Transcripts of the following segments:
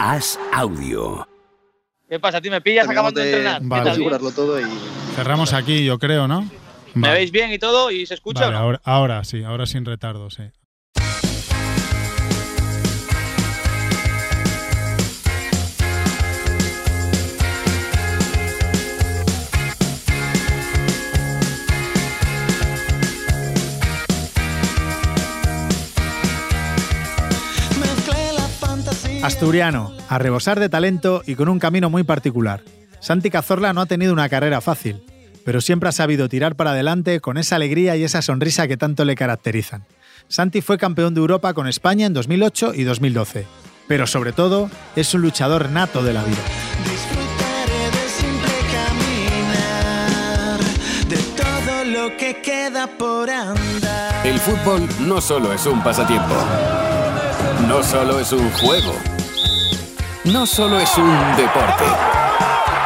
Haz audio. ¿Qué pasa? ¿Tú me pillas acabando de entrenar? Vale. Configurarlo todo y Cerramos aquí, yo creo, ¿no? ¿Me Vale. veis bien y todo? ¿Y se escucha Vale, o no? ahora, ahora sí, ahora sin retardo, sí. Asturiano, a rebosar de talento y con un camino muy particular. Santi Cazorla no ha tenido una carrera fácil, pero siempre ha sabido tirar para adelante con esa alegría y esa sonrisa que tanto le caracterizan. Santi fue campeón de Europa con España en 2008 y 2012, pero sobre todo es un luchador nato de la vida. Disfrutaré del simple caminar, de todo lo que queda por andar. El fútbol no solo es un pasatiempo. No solo es un juego. No solo es un deporte.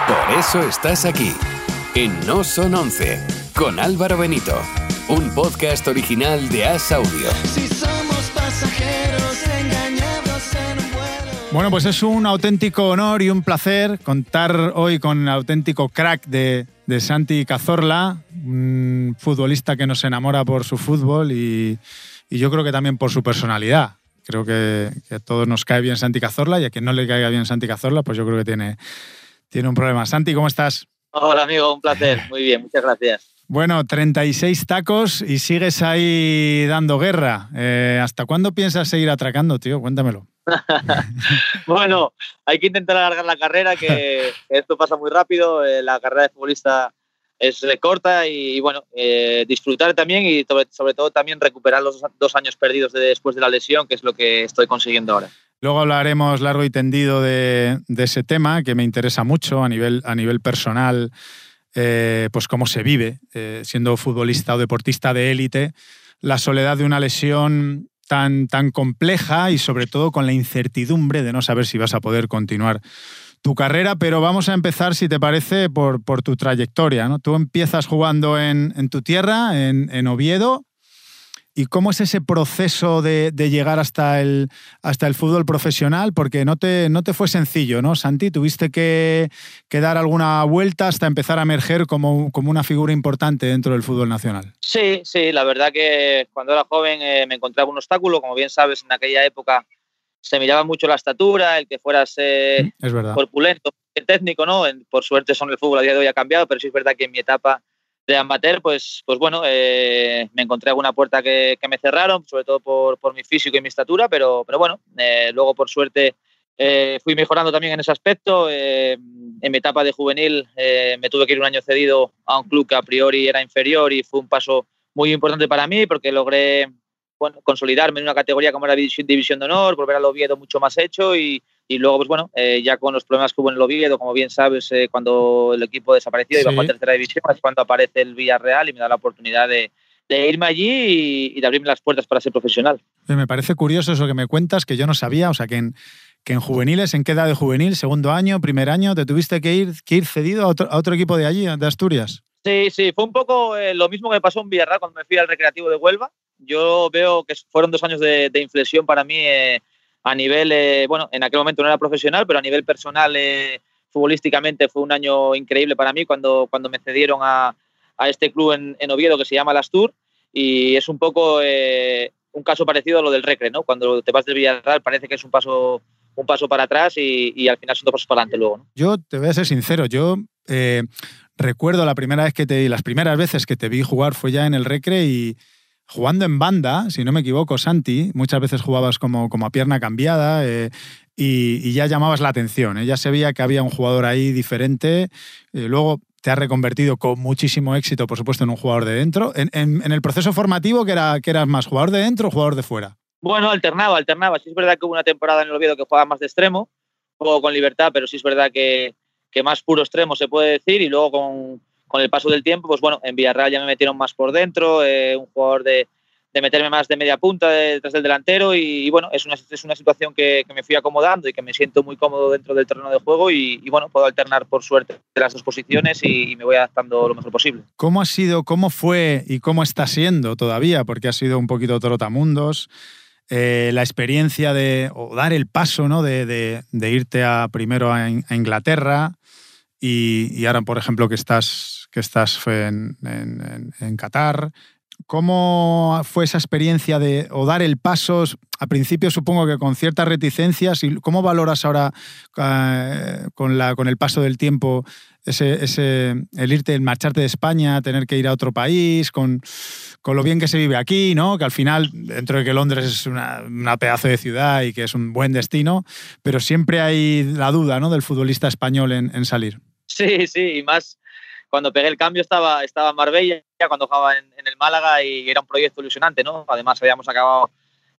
Por eso estás aquí, en No Son 11, con Álvaro Benito. Un podcast original de As Audio. Si somos pasajeros engañados en un vuelo. Bueno, pues es un auténtico honor y un placer contar hoy con el auténtico crack de, de Santi Cazorla, un futbolista que nos enamora por su fútbol y, y yo creo que también por su personalidad. Creo que, que a todos nos cae bien Santi Cazorla y a quien no le caiga bien Santi Cazorla, pues yo creo que tiene, tiene un problema. Santi, ¿cómo estás? Hola, amigo, un placer. Muy bien, muchas gracias. Bueno, 36 tacos y sigues ahí dando guerra. Eh, ¿Hasta cuándo piensas seguir atracando, tío? Cuéntamelo. Bueno, hay que intentar alargar la carrera, que, esto pasa muy rápido. eh, la carrera de futbolista es corta y, bueno, eh, disfrutar también y sobre, sobre todo también recuperar los dos años perdidos de después de la lesión, que es lo que estoy consiguiendo ahora. Luego hablaremos largo y tendido de, de ese tema que me interesa mucho a nivel, a nivel personal, eh, pues cómo se vive eh, siendo futbolista o deportista de élite, la soledad de una lesión tan, tan compleja y sobre todo con la incertidumbre de no saber si vas a poder continuar tu carrera, pero vamos a empezar, si te parece, por, por tu trayectoria. ¿no? Tú empiezas jugando en, en tu tierra, en, en Oviedo, ¿Y cómo es ese proceso de, de llegar hasta el, hasta el fútbol profesional? Porque no te, no te fue sencillo, ¿no, Santi? Tuviste que, que dar alguna vuelta hasta empezar a emerger como, como una figura importante dentro del fútbol nacional. Sí, sí, la verdad que cuando era joven eh, me encontraba un obstáculo, como bien sabes, en aquella época se miraba mucho la estatura, el que fueras eh, Es verdad. corpulento, técnico, ¿no? Por suerte son el fútbol a día de hoy ha cambiado, pero sí es verdad que en mi etapa de amateur, pues, pues bueno, eh, me encontré alguna puerta que, que me cerraron, sobre todo por, por mi físico y mi estatura, pero, pero bueno, eh, luego por suerte eh, fui mejorando también en ese aspecto. En mi etapa de juvenil me tuve que ir un año cedido a un club que a priori era inferior y fue un paso muy importante para mí porque logré bueno, consolidarme en una categoría como era División, División de Honor, volver al Oviedo mucho más hecho y, y luego, pues bueno, eh, ya con los problemas que hubo en el Oviedo, como bien sabes, eh, cuando el equipo desapareció y Sí. bajó a tercera división, es cuando aparece el Villarreal y me da la oportunidad de, de irme allí y, y de abrirme las puertas para ser profesional. Eh, Me parece curioso eso que me cuentas, que yo no sabía, o sea, que en, que en juveniles, ¿en qué edad de juvenil? ¿Segundo año, primer año? ¿Te tuviste que ir, que ir cedido a otro, a otro equipo de allí, de Asturias? Sí, sí, fue un poco eh, lo mismo que me pasó en Villarreal cuando me fui al Recreativo de Huelva. Yo veo que fueron dos años de, inflexión para mí eh, a nivel, eh, bueno, en aquel momento no era profesional, pero a nivel personal, eh, futbolísticamente fue un año increíble para mí cuando, cuando me cedieron a, a este club en, en Oviedo que se llama Las Tour y es un poco un caso parecido a lo del Recre, ¿no? Cuando te vas del Villarreal parece que es un paso, un paso para atrás y, y al final son dos pasos para adelante luego. Yo te voy a ser sincero, yo recuerdo la primera vez que te las primeras veces que te vi jugar fue ya en el Recre y jugando en banda, si no me equivoco, Santi, muchas veces jugabas como, como a pierna cambiada eh, y, ya llamabas la atención, ¿eh? ya se veía que había un jugador ahí diferente. eh, luego te has reconvertido con muchísimo éxito, por supuesto, en un jugador de dentro. En, en- en el proceso formativo, que, era, que eras más jugador de dentro o jugador de fuera? Bueno, alternaba, alternaba. Sí es verdad que hubo una temporada en el Oviedo que jugaba más de extremo, juego con libertad, pero sí es verdad que, que más puro extremo se puede decir. Y luego con, con el paso del tiempo, pues bueno, en Villarreal ya me metieron más por dentro, eh, un jugador de, de meterme más de media punta de- detrás del delantero. Y, bueno, es una, es una situación que, me fui acomodando y que me siento muy cómodo dentro del terreno de juego. Y, bueno, puedo alternar por suerte las dos posiciones y, me voy adaptando lo mejor posible. ¿Cómo ha sido, cómo fue y cómo está siendo todavía? Porque ha sido un poquito trotamundos. eh, la experiencia de, o dar el paso, ¿no? De, de- irte a, primero a, In- a Inglaterra y ahora, por ejemplo, que estás, que estás en, en- en- Qatar. ¿Cómo fue esa experiencia de o dar el paso? A principio supongo que con ciertas reticencias. ¿Y ¿Cómo valoras ahora eh, con, la, con el paso del tiempo ese, ese, el irte, el marcharte de España, tener que ir a otro país, con, con lo bien que se vive aquí, ¿no? Que al final, dentro de que Londres es una, pedazo de ciudad y que es un buen destino, pero siempre hay la duda, ¿no? Del futbolista español en salir. Sí, sí, y más cuando pegué el cambio estaba, estaba en Marbella, cuando jugaba en, en el Málaga y era un proyecto ilusionante, ¿no? Además habíamos acabado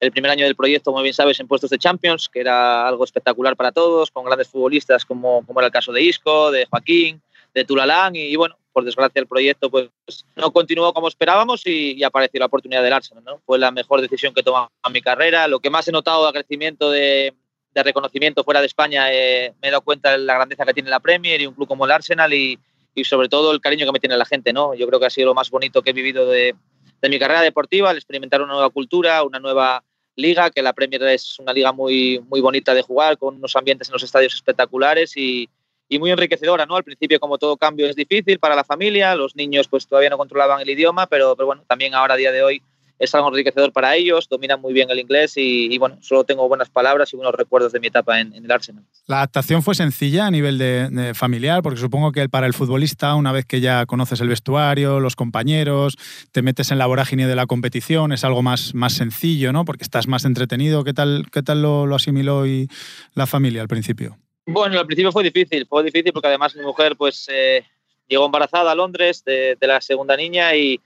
el primer año del proyecto, como bien sabes, en puestos de Champions, que era algo espectacular para todos, con grandes futbolistas como, como era el caso de Isco, de Joaquín, de Tulalán y, bueno, por desgracia el proyecto pues no continuó como esperábamos y, y apareció la oportunidad del Arsenal, ¿no? Fue la mejor decisión que he tomado en mi carrera, lo que más he notado a crecimiento de, de reconocimiento fuera de España, eh, me he dado cuenta de la grandeza que tiene la Premier y un club como el Arsenal y, y sobre todo el cariño que me tiene la gente, ¿no? Yo creo que ha sido lo más bonito que he vivido de, de mi carrera deportiva, el experimentar una nueva cultura, una nueva liga, que la Premier es una liga muy, muy bonita de jugar, con unos ambientes en los estadios espectaculares y, y muy enriquecedora, ¿no? Al principio, como todo cambio, es difícil para la familia, los niños pues todavía no controlaban el idioma, pero, pero bueno, también ahora a día de hoy es algo enriquecedor para ellos, dominan muy bien el inglés y, y bueno, solo tengo buenas palabras y buenos recuerdos de mi etapa en, en el Arsenal. La adaptación fue sencilla a nivel de, de familiar, porque supongo que para el futbolista, una vez que ya conoces el vestuario, los compañeros, te metes en la vorágine de la competición, es algo más, más sencillo, ¿no? Porque estás más entretenido. ¿Qué tal, qué tal lo, lo asimiló y la familia al principio? Bueno, al principio fue difícil, fue difícil porque además mi mujer pues eh, llegó embarazada a Londres de, de la segunda niña y,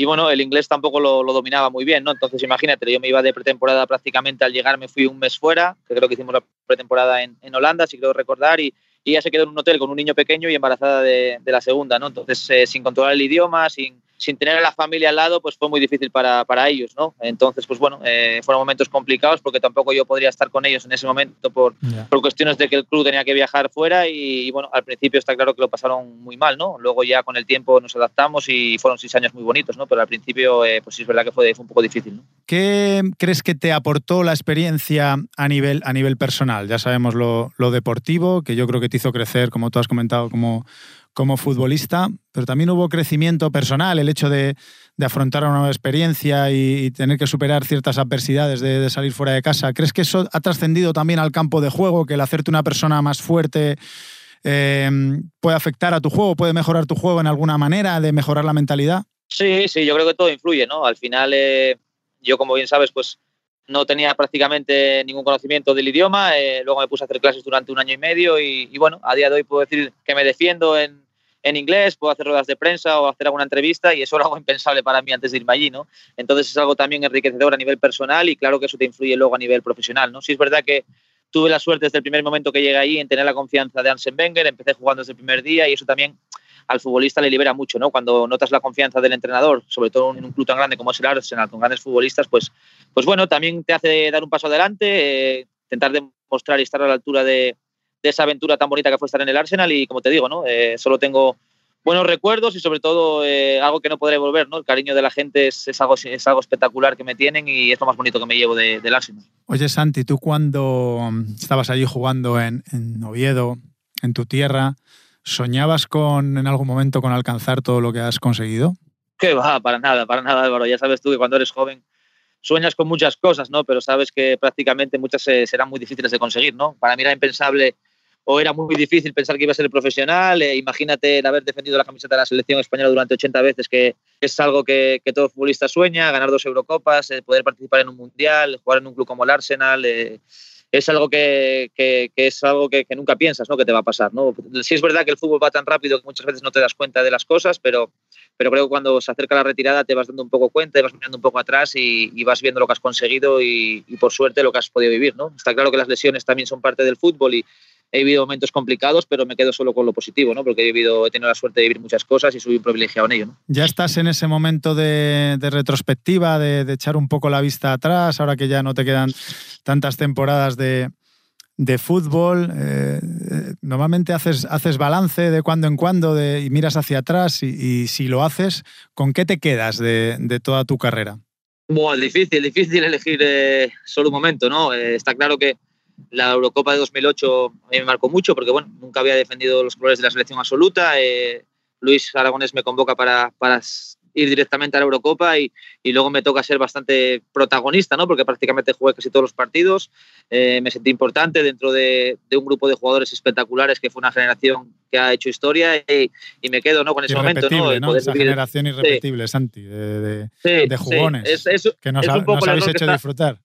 y, bueno, el inglés tampoco lo, dominaba muy bien, ¿no? Entonces imagínate, yo me iba de pretemporada prácticamente al llegar, me fui un mes fuera, que creo que hicimos la pretemporada en, en Holanda, si creo recordar, y, y, ella se quedó en un hotel con un niño pequeño y embarazada de, de la segunda, ¿no? Entonces, eh, sin controlar el idioma, sin, sin tener a la familia al lado, pues fue muy difícil para, para ellos, ¿no? Entonces, pues bueno, eh, fueron momentos complicados porque tampoco yo podría estar con ellos en ese momento por, yeah. por cuestiones de que el club tenía que viajar fuera y, y, bueno, al principio está claro que lo pasaron muy mal, ¿no? Luego ya con el tiempo nos adaptamos y fueron seis años muy bonitos, ¿no? Pero al principio, eh, pues sí es verdad que fue, fue un poco difícil, ¿no? ¿Qué crees que te aportó la experiencia a nivel, a nivel personal? Ya sabemos lo, lo deportivo, que yo creo que te hizo crecer, como tú has comentado, como como futbolista, pero también hubo crecimiento personal, el hecho de, de afrontar una nueva experiencia y, tener que superar ciertas adversidades de, de, salir fuera de casa. ¿Crees que eso ha trascendido también al campo de juego, que el hacerte una persona más fuerte eh, puede afectar a tu juego, puede mejorar tu juego en alguna manera, de mejorar la mentalidad? Sí, sí, yo creo que todo influye, ¿no? Al final, eh, yo como bien sabes, pues no tenía prácticamente ningún conocimiento del idioma, eh, luego me puse a hacer clases durante un año y medio y, bueno, a día de hoy puedo decir que me defiendo en, en inglés, puedo hacer ruedas de prensa o hacer alguna entrevista y eso era algo impensable para mí antes de irme allí, ¿no? Entonces es algo también enriquecedor a nivel personal y claro que eso te influye luego a nivel profesional, ¿no? Sí es verdad que tuve la suerte desde el primer momento que llegué allí en tener la confianza de Arsene Wenger, empecé jugando desde el primer día y eso también al futbolista le libera mucho, ¿no? Cuando notas la confianza del entrenador, sobre todo en un club tan grande como es el Arsenal, con grandes futbolistas, pues, pues bueno, también te hace dar un paso adelante, eh, intentar demostrar y estar a la altura de, esa aventura tan bonita que fue estar en el Arsenal y como te digo, ¿no? Eh, solo tengo buenos recuerdos y sobre todo eh, algo que no podré volver, ¿no? El cariño de la gente es, es, algo, es algo espectacular que me tienen y es lo más bonito que me llevo de, del Arsenal. Oye, Santi, tú cuando estabas allí jugando en, en Oviedo, en tu tierra, ¿Soñabas con en algún momento con alcanzar todo lo que has conseguido? Que va, para nada, para nada, Álvaro. Ya sabes tú que cuando eres joven sueñas con muchas cosas, ¿no? Pero sabes que prácticamente muchas eh, serán muy difíciles de conseguir, ¿no? Para mí era impensable o era muy difícil pensar que iba a ser profesional. Eh, imagínate el haber defendido la camiseta de la selección española durante 80 veces, que es algo que, todo futbolista sueña, ganar dos Eurocopas, eh, poder participar en un Mundial, jugar en un club como el Arsenal es algo que, que, es algo que, nunca piensas ¿no? que te va a pasar. ¿no? Sí es verdad que el fútbol va tan rápido que muchas veces no te das cuenta de las cosas, pero, pero creo que cuando se acerca la retirada te vas dando un poco cuenta, te vas mirando un poco atrás y, y vas viendo lo que has conseguido y, y, por suerte lo que has podido vivir. ¿no? Está claro que las lesiones también son parte del fútbol y he vivido momentos complicados, pero me quedo solo con lo positivo, ¿no? porque he, vivido, he tenido la suerte de vivir muchas cosas y soy un privilegiado en ello. ¿no? Ya estás en ese momento de, de retrospectiva, de, de echar un poco la vista atrás, ahora que ya no te quedan tantas temporadas de, de fútbol. Eh, normalmente haces, haces balance de cuando en cuando de, y miras hacia atrás y, y, si lo haces, ¿con qué te quedas de, toda tu carrera? Bueno, difícil, difícil elegir eh, solo un momento, ¿no? Eh, está claro que la Eurocopa de 2008 a mí me marcó mucho porque, bueno, nunca había defendido los colores de la selección absoluta. Eh, Luis Aragonés me convoca para, para ir directamente a la Eurocopa y, y, luego me toca ser bastante protagonista, ¿no? Porque prácticamente jugué casi todos los partidos. Eh, me sentí importante dentro de, de, un grupo de jugadores espectaculares que fue una generación que ha hecho historia y, y me quedo ¿no? con ese momento. ¿no? ¿no? Esa vivir. generación irrepetible, sí. Santi, de, de, sí, de jugones sí. es, es, que nos, es un poco nos habéis hecho está, disfrutar.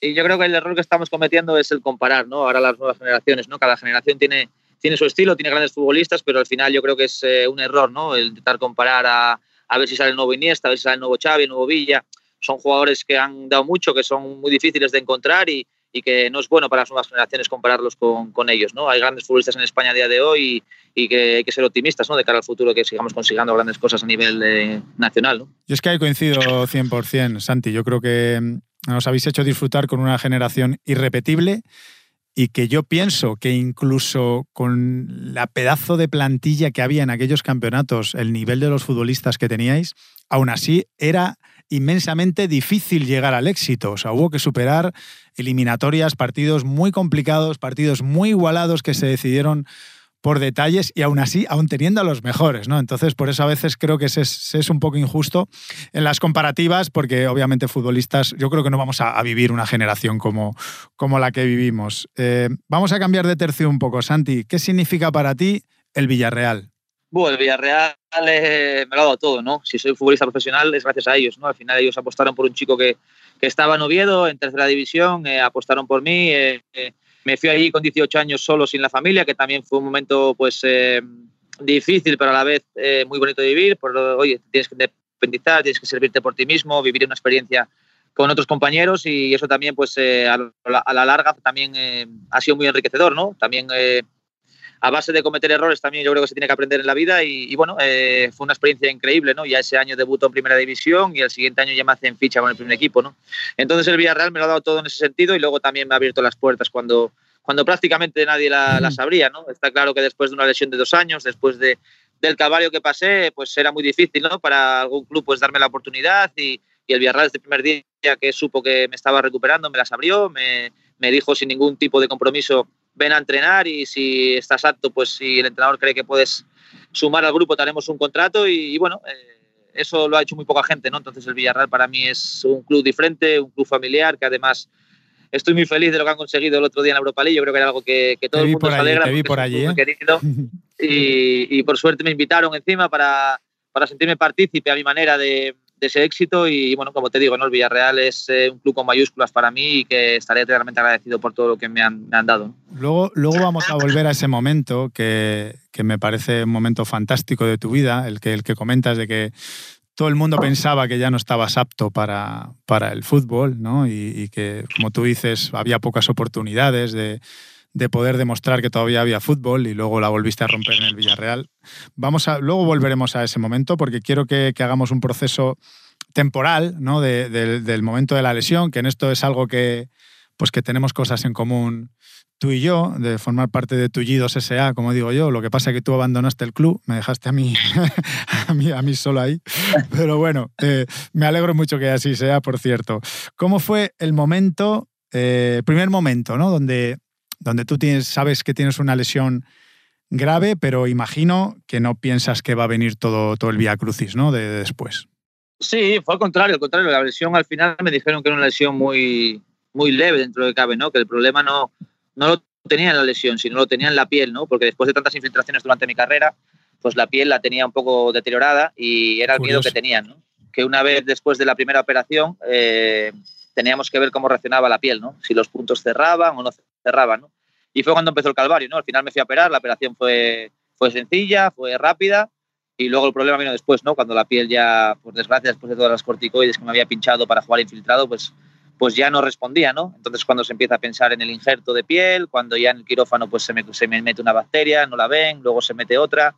Y yo creo que el error que estamos cometiendo es el comparar ¿no? ahora las nuevas generaciones. ¿no? Cada generación tiene, tiene su estilo, tiene grandes futbolistas, pero al final yo creo que es eh, un error ¿no? el intentar comparar a, a ver si sale el nuevo Iniesta, a ver si sale el nuevo Xavi, el nuevo Villa. Son jugadores que han dado mucho, que son muy difíciles de encontrar y, y que no es bueno para las nuevas generaciones compararlos con, con, ellos. ¿no? Hay grandes futbolistas en España a día de hoy y, y, que hay que ser optimistas ¿no? de cara al futuro, que sigamos consiguiendo grandes cosas a nivel eh, nacional. ¿no? Yo es que ahí coincido 100%, Santi. Yo creo que mm, nos habéis hecho disfrutar con una generación irrepetible y que yo pienso que incluso con la pedazo de plantilla que había en aquellos campeonatos, el nivel de los futbolistas que teníais, aún así era inmensamente difícil llegar al éxito. O sea, hubo que superar eliminatorias, partidos muy complicados, partidos muy igualados que se decidieron por detalles y aún así, aún teniendo a los mejores, ¿no? Entonces, por eso a veces creo que se es, se es un poco injusto en las comparativas, porque obviamente futbolistas, yo creo que no vamos a, vivir una generación como, como la que vivimos. Eh, vamos a cambiar de tercio un poco, Santi. ¿Qué significa para ti el Villarreal? Bueno, el Villarreal eh, me lo ha dado todo, ¿no? Si soy futbolista profesional es gracias a ellos, ¿no? Al final ellos apostaron por un chico que, que estaba en Oviedo, en tercera división, eh, apostaron por mí. Me fui allí con 18 años solo sin la familia, que también fue un momento pues eh, difícil, pero a la vez eh, muy bonito de vivir. Por, oye, tienes que independizar, tienes que servirte por ti mismo, vivir una experiencia con otros compañeros y eso también pues eh, a, la, a, la, larga también ha sido muy enriquecedor, ¿no? También a base de cometer errores también yo creo que se tiene que aprender en la vida y, y bueno, eh, fue una experiencia increíble, ¿no? Ya ese año debutó en Primera División y el siguiente año ya me hacen ficha con el primer equipo, ¿no? Entonces el Villarreal me lo ha dado todo en ese sentido y luego también me ha abierto las puertas cuando, cuando prácticamente nadie la, la sabría, ¿no? Está claro que después de una lesión de dos años, después de, del calvario que pasé, pues era muy difícil, ¿no? Para algún club pues darme la oportunidad y, y el Villarreal desde el primer día que supo que me estaba recuperando, me las abrió, me, me dijo sin ningún tipo de compromiso ven a entrenar y si estás apto, pues si el entrenador cree que puedes sumar al grupo, tenemos un contrato y, y bueno, eh, eso lo ha hecho muy poca gente, ¿no? Entonces el Villarreal para mí es un club diferente, un club familiar que además estoy muy feliz de lo que han conseguido el otro día en la Europa League. Yo creo que era algo que, que todo te el mundo se alegra. Te vi por allí, ¿eh? Y, y, por suerte me invitaron encima para, para sentirme partícipe a mi manera de, de ese éxito y bueno, como te digo, ¿no? el Villarreal es eh, un club con mayúsculas para mí y que estaré eternamente agradecido por todo lo que me han, me han dado. Luego, luego vamos a volver a ese momento que, que, me parece un momento fantástico de tu vida, el que, el que comentas de que todo el mundo pensaba que ya no estabas apto para, para el fútbol ¿no? y, y que, como tú dices, había pocas oportunidades de, de poder demostrar que todavía había fútbol y luego la volviste a romper en el Villarreal. Vamos luego volveremos a ese momento porque quiero que, hagamos un proceso temporal ¿no? De, de, del momento de la lesión, que en esto es algo que, pues que tenemos cosas en común tú y yo, de formar parte de Tullidos S.A., como digo yo. Lo que pasa es que tú abandonaste el club, me dejaste a mí, a mí, a mí solo ahí. Pero bueno, eh, me alegro mucho que así sea, por cierto. ¿Cómo fue el momento, eh, primer momento, ¿no? donde donde tú tienes, sabes que tienes una lesión grave, pero imagino que no piensas que va a venir todo, todo el vía crucis, ¿no? De, de, después. Sí, fue al contrario, al contrario. La lesión al final me dijeron que era una lesión muy, muy leve dentro de cabe, ¿no? Que el problema no, no lo tenía en la lesión, sino lo tenía en la piel, ¿no? Porque después de tantas infiltraciones durante mi carrera, pues la piel la tenía un poco deteriorada y era el Curioso. miedo que tenían, ¿no? Que una vez después de la primera operación eh, teníamos que ver cómo reaccionaba la piel, ¿no? Si los puntos cerraban o no ¿no? Y fue cuando empezó el calvario, ¿no? Al final me fui a operar, la operación fue, fue sencilla, fue rápida y luego el problema vino después, ¿no? Cuando la piel ya, por desgracia, después de todas las corticoides que me había pinchado para jugar infiltrado, pues, pues ya no respondía, ¿no? Entonces cuando se empieza a pensar en el injerto de piel, cuando ya en el quirófano pues se me, se me mete una bacteria, no la ven, luego se mete otra.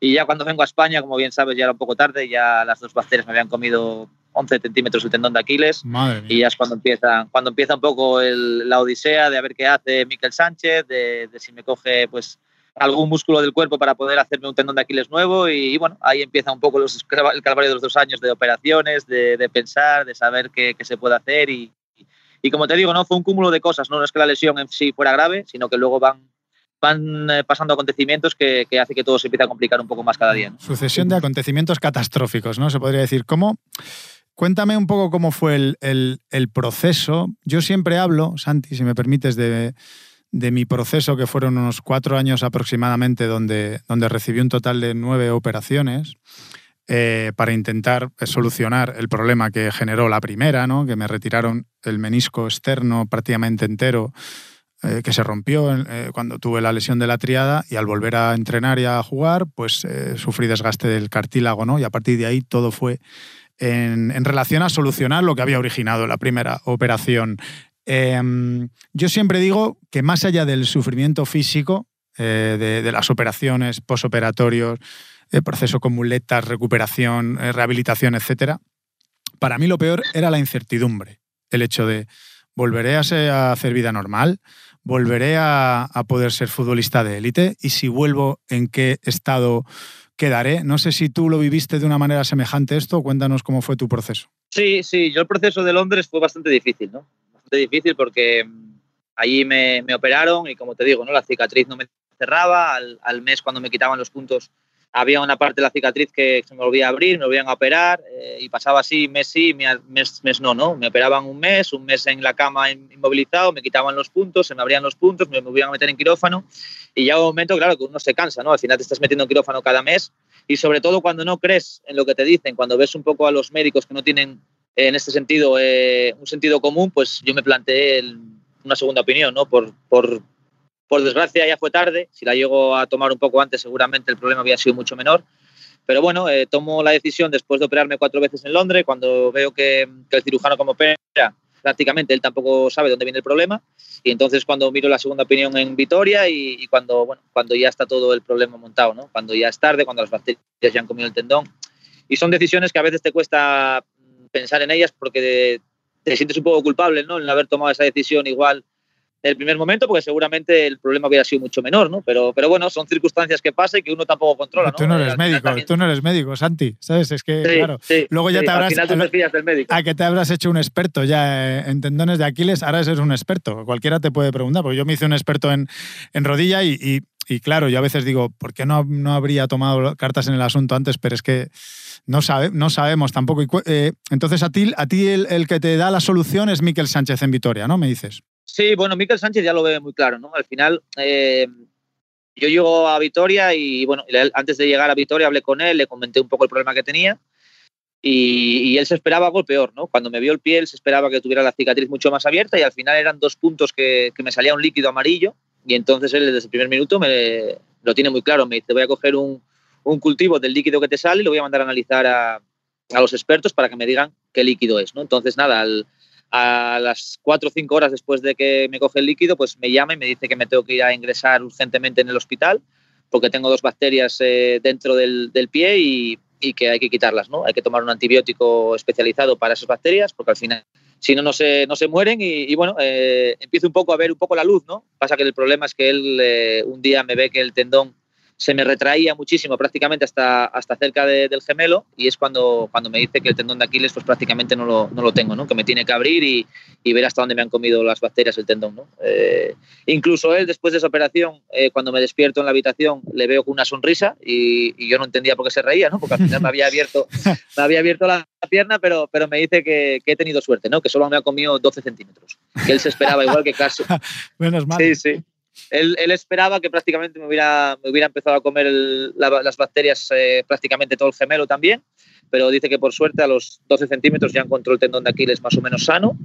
Y ya cuando vengo a España, como bien sabes, ya era un poco tarde, ya las dos bacterias me habían comido 11 centímetros el tendón de Aquiles. Y ya es cuando empieza, cuando empieza un poco el, la odisea de a ver qué hace Miquel Sánchez, de, de, si me coge pues algún músculo del cuerpo para poder hacerme un tendón de Aquiles nuevo y, bueno, ahí empieza un poco los, el calvario de los dos años de operaciones, de, de pensar, de saber qué, qué, se puede hacer y, y, como te digo, no fue un cúmulo de cosas, no es que la lesión en sí fuera grave, sino que luego van van eh, pasando acontecimientos que, que, hace que todo se empiece a complicar un poco más cada día. ¿no? Sucesión de acontecimientos catastróficos, ¿no? Se podría decir. ¿Cómo? Cuéntame un poco cómo fue el, el, proceso. Yo siempre hablo, Santi, si me permites, de, de mi proceso, que fueron unos cuatro años aproximadamente, donde, donde recibí un total de nueve operaciones. Eh, para intentar solucionar el problema que generó la primera, ¿no? que me retiraron el menisco externo prácticamente entero, eh, que se rompió eh, cuando tuve la lesión de la triada y al volver a entrenar y a jugar, pues sufrí desgaste del cartílago, ¿no? Y a partir de ahí todo fue en, relación a solucionar lo que había originado la primera operación. Em, yo siempre digo que más allá del sufrimiento físico, de, de, las operaciones postoperatorios, el proceso con muletas, recuperación, rehabilitación, etcétera, para mí lo peor era la incertidumbre. El hecho de volveré a, hacer vida normal, volveré a poder ser futbolista de élite y si vuelvo, ¿en qué estado quedaré? No sé si tú lo viviste de una manera semejante esto, cuéntanos cómo fue tu proceso. Sí, sí, yo el proceso de Londres fue bastante difícil, ¿no? Bastante difícil porque mm, allí me, operaron y como te digo, ¿no? La cicatriz no me cerraba, al mes cuando me quitaban los puntos había una parte de la cicatriz que se me volvía a abrir, me volvían a operar eh, y pasaba así mes sí, mes, mes no, ¿no? Me operaban un mes, un mes en la cama inmovilizado, me quitaban los puntos, se me abrían los puntos, me volvían a meter en quirófano y ya un momento, claro, que uno se cansa, ¿no? Al final te estás metiendo en quirófano cada mes y sobre todo cuando no crees en lo que te dicen, cuando ves un poco a los médicos que no tienen eh, en este sentido eh, un sentido común, pues yo me planteé el, una segunda opinión, ¿no? Por, por, por desgracia ya fue tarde, si la llego a tomar un poco antes seguramente el problema había sido mucho menor. Pero bueno, eh, tomo la decisión después de operarme cuatro veces en Londres, cuando veo que, que el cirujano como opera, prácticamente él tampoco sabe dónde viene el problema. Y entonces cuando miro la segunda opinión en Vitoria y, y, cuando, bueno, cuando ya está todo el problema montado, ¿no? cuando ya es tarde, cuando las bacterias ya han comido el tendón. Y son decisiones que a veces te cuesta pensar en ellas porque te, te sientes un poco culpable ¿no? en haber tomado esa decisión igual el primer momento, porque seguramente el problema hubiera sido mucho menor, ¿no? Pero, pero bueno, son circunstancias que pasan y que uno tampoco controla, ¿no? Tú no eres médico, también... tú no eres médico, Santi, ¿sabes? Es que, sí, claro, sí, luego ya sí, te habrás... Al final tú te fías del médico. A que te habrás hecho un experto ya en tendones de Aquiles, ahora eres un experto. Cualquiera te puede preguntar, porque yo me hice un experto en, en rodilla y, y, y, claro, yo a veces digo, ¿por qué no, no habría tomado cartas en el asunto antes? Pero es que no, sabe, no sabemos tampoco. Eh, entonces, a ti, a ti el, el, que te da la solución es Miquel Sánchez en Vitoria, ¿no? Me dices. Sí, bueno, Miquel Sánchez ya lo ve muy claro, ¿no? Al final, eh, yo llego a Vitoria y, bueno, antes de llegar a Vitoria hablé con él, le comenté un poco el problema que tenía y, él se esperaba algo peor, ¿no? Cuando me vio el pie, él se esperaba que tuviera la cicatriz mucho más abierta y al final eran dos puntos que, que me salía un líquido amarillo y entonces él desde el primer minuto me lo tiene muy claro, me dice, voy a coger un, un cultivo del líquido que te sale y lo voy a mandar a analizar a, a los expertos para que me digan qué líquido es, ¿no? Entonces, nada, al, a las cuatro o cinco horas después de que me coge el líquido, pues me llama y me dice que me tengo que ir a ingresar urgentemente en el hospital porque tengo dos bacterias eh, dentro del, del pie y, y, que hay que quitarlas, ¿no? Hay que tomar un antibiótico especializado para esas bacterias porque al final, si no, no se, no se mueren y, y bueno, eh, empiezo un poco a ver un poco la luz, ¿no? Pasa que el problema es que él eh, un día me ve que el tendón se me retraía muchísimo, prácticamente hasta, hasta cerca de, del gemelo, y es cuando, cuando me dice que el tendón de Aquiles pues prácticamente no lo, no lo tengo, ¿no? que me tiene que abrir y, y, ver hasta dónde me han comido las bacterias el tendón. ¿no? Eh, incluso él, después de esa operación, eh, cuando me despierto en la habitación, le veo con una sonrisa y, y, yo no entendía por qué se reía, ¿no? porque al final me había abierto, me había abierto la pierna, pero, pero me dice que, que he tenido suerte, ¿no? que solo me ha comido 12 centímetros, que él se esperaba igual que casi. Menos mal. Sí, sí. Él, esperaba que prácticamente me hubiera, empezado a comer las bacterias eh, prácticamente todo el gemelo también, pero dice que por suerte a los 12 centímetros ya encontró el tendón de Aquiles más o menos sano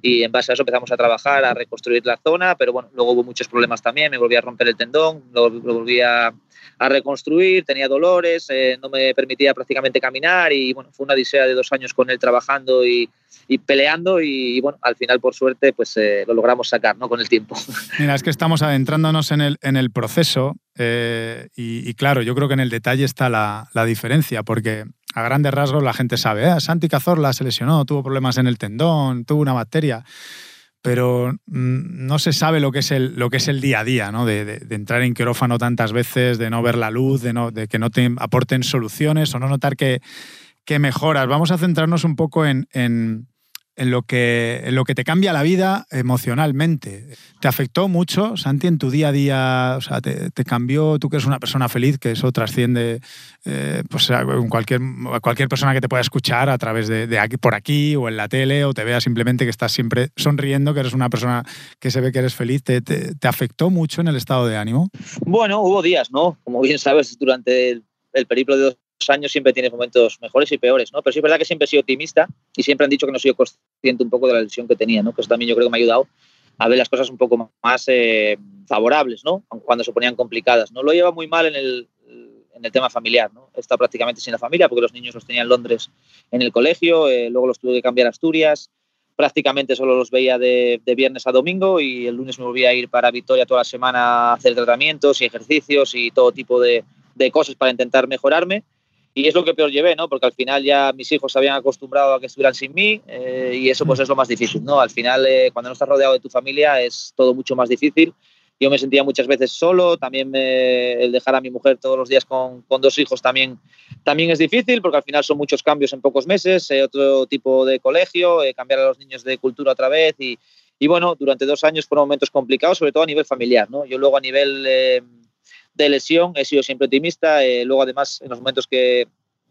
y en base a eso empezamos a trabajar, a reconstruir la zona, pero bueno, luego hubo muchos problemas también, me volví a romper el tendón, lo, volví a, a, reconstruir, tenía dolores, eh, no me permitía prácticamente caminar y bueno, fue una odisea de dos años con él trabajando y, y peleando y, bueno, al final por suerte pues eh, lo logramos sacar ¿no? con el tiempo. Mira, es que estamos adentrándonos en el, en el proceso eh, y, claro, yo creo que en el detalle está la, la diferencia porque a grandes rasgos la gente sabe, eh, Santi Cazorla se lesionó, tuvo problemas en el tendón, tuvo una bacteria. pero mm, no se sabe lo que es el, lo que es el día a día, ¿no? De entrar en quirófano tantas veces, de no ver la luz, de, no, de que no te aporten soluciones o no notar que, que mejoras. Vamos a centrarnos un poco en, en- lo que, lo que te cambia la vida emocionalmente. ¿Te afectó mucho, Santi, en tu día a día? O sea, te, cambió, tú que eres una persona feliz, que eso trasciende eh, pues, a cualquier, cualquier persona que te pueda escuchar a través de, aquí, por aquí o en la tele o te vea simplemente que estás siempre sonriendo, que eres una persona que se ve que eres feliz. ¿Te, te- te afectó mucho en el estado de ánimo? Bueno, hubo días, ¿no? Como bien sabes, durante el, el periplo de dos años siempre tienes momentos mejores y peores, ¿no? Pero sí es verdad que siempre he sido optimista y siempre han dicho que no soy consciente un poco de la lesión que tenía, ¿no? Que eso también yo creo que me ha ayudado a ver las cosas un poco más eh, favorables, ¿no? Cuando se ponían complicadas, ¿no? Lo lleva muy mal en el, en el tema familiar, ¿no? Estado prácticamente sin la familia porque los niños los tenía en Londres en el colegio, eh, luego los tuve que cambiar a Asturias, prácticamente solo los veía de, de viernes a domingo y el lunes me volví a ir para Vitoria toda la semana a hacer tratamientos y ejercicios y todo tipo de, de cosas para intentar mejorarme. Y es lo que peor llevé, ¿no? Porque al final ya mis hijos se habían acostumbrado a que estuvieran sin mí eh, y eso pues es lo más difícil, ¿no? Al final, eh, cuando no estás rodeado de tu familia es todo mucho más difícil. Yo me sentía muchas veces solo, también me- el dejar a mi mujer todos los días con, con dos hijos también, también es difícil porque al final son muchos cambios en pocos meses, eh, otro tipo de colegio, eh, cambiar a los niños de cultura otra vez y, y bueno, durante dos años fueron momentos complicados, sobre todo a nivel familiar, ¿no? Yo luego a nivel eh, de lesión he sido siempre optimista, eh, luego además en los momentos que,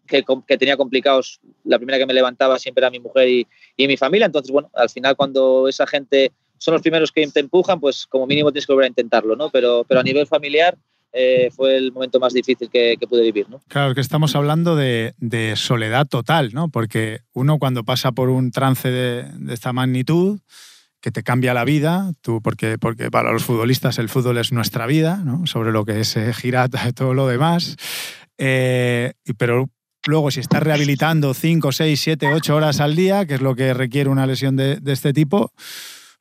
que, que tenía complicados, la primera que me levantaba siempre era mi mujer y, y mi familia, entonces bueno, al final cuando esa gente son los primeros que te empujan, pues como mínimo tienes que volver a intentarlo, ¿no? Pero, pero a nivel familiar eh, fue el momento más difícil que, que pude vivir, ¿no? Claro, que estamos hablando de, de soledad total, ¿no? Porque uno cuando pasa por un trance de, de esta magnitud, que te cambia la vida, tú, porque, porque para los futbolistas el fútbol es nuestra vida, ¿no? Sobre lo que se gira todo lo demás. Eh, pero luego, si estás rehabilitando 5, 6, 7, 8 horas al día, que es lo que requiere una lesión de, de este tipo,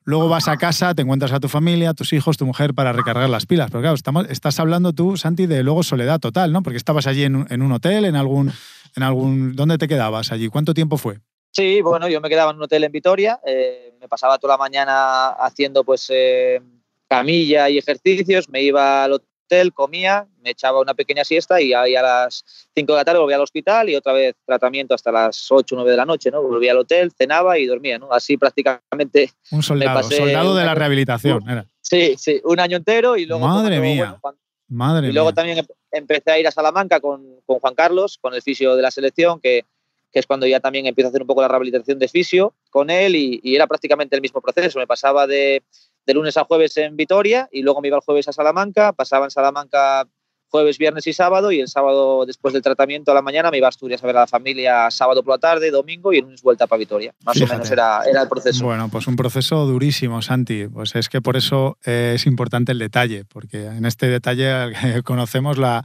luego vas a casa, te encuentras a tu familia, tus hijos, tu mujer para recargar las pilas. Pero claro, estamos, estás hablando tú, Santi, de luego soledad total, ¿no? Porque estabas allí en, en un hotel, en algún, en algún. ¿Dónde te quedabas allí? ¿Cuánto tiempo fue? Sí, bueno, yo me quedaba en un hotel en Vitoria, eh, me pasaba toda la mañana haciendo pues eh, camilla y ejercicios, me iba al hotel, comía, me echaba una pequeña siesta y ahí a las 5 de la tarde volvía al hospital y otra vez tratamiento hasta las 8 o 9 de la noche, ¿no? Volvía al hotel, cenaba y dormía, ¿no? Así prácticamente, Un soldado, de la rehabilitación. Era. sí, sí, un año entero y luego... Madre cuando- mía. bueno, cuando- Madre y luego mía. también em- empecé a ir a Salamanca con, con Juan Carlos, con el fisio de la selección, que, que es cuando ya también empiezo a hacer un poco la rehabilitación de fisio con él y, y era prácticamente el mismo proceso. Me pasaba de, de lunes a jueves en Vitoria y luego me iba el jueves a Salamanca, pasaba en Salamanca jueves, viernes y sábado y el sábado después del tratamiento a la mañana me iba a Asturias a ver a la familia sábado por la tarde, domingo y el lunes vuelta para Vitoria. Más Fíjate. o menos era, era el proceso. Bueno, pues un proceso durísimo, Santi. Pues es que por eso es importante el detalle, porque en este detalle conocemos la,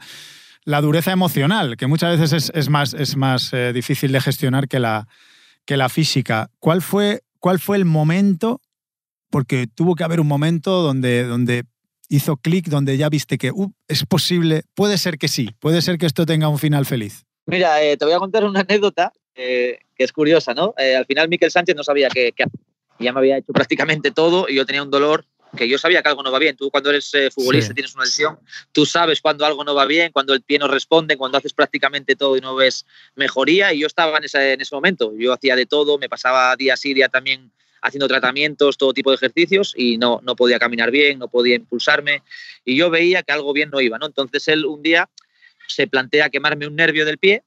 la dureza emocional, que muchas veces es, más, es más eh, difícil de gestionar que la, que la física. ¿Cuál fue, ¿Cuál fue el momento? Porque tuvo que haber un momento donde, donde hizo clic, donde ya viste que "Uh, es posible, puede ser que sí, puede ser que esto tenga un final feliz. Mira, eh, te voy a contar una anécdota eh, que es curiosa, ¿no? Al final Miquel Sánchez no sabía qué hacer. Ya me había hecho prácticamente todo y yo tenía un dolor que yo sabía que algo no va bien. Tú cuando eres eh, futbolista Sí. tienes una lesión, tú sabes cuando algo no va bien, cuando el pie no responde, cuando haces prácticamente todo y no ves mejoría. Y yo estaba en ese, en ese momento. Yo hacía de todo, me pasaba día sí, día también haciendo tratamientos, todo tipo de ejercicios y no, no podía caminar bien, no podía impulsarme. Y yo veía que algo bien no iba, ¿no? Entonces él un día se plantea quemarme un nervio del pie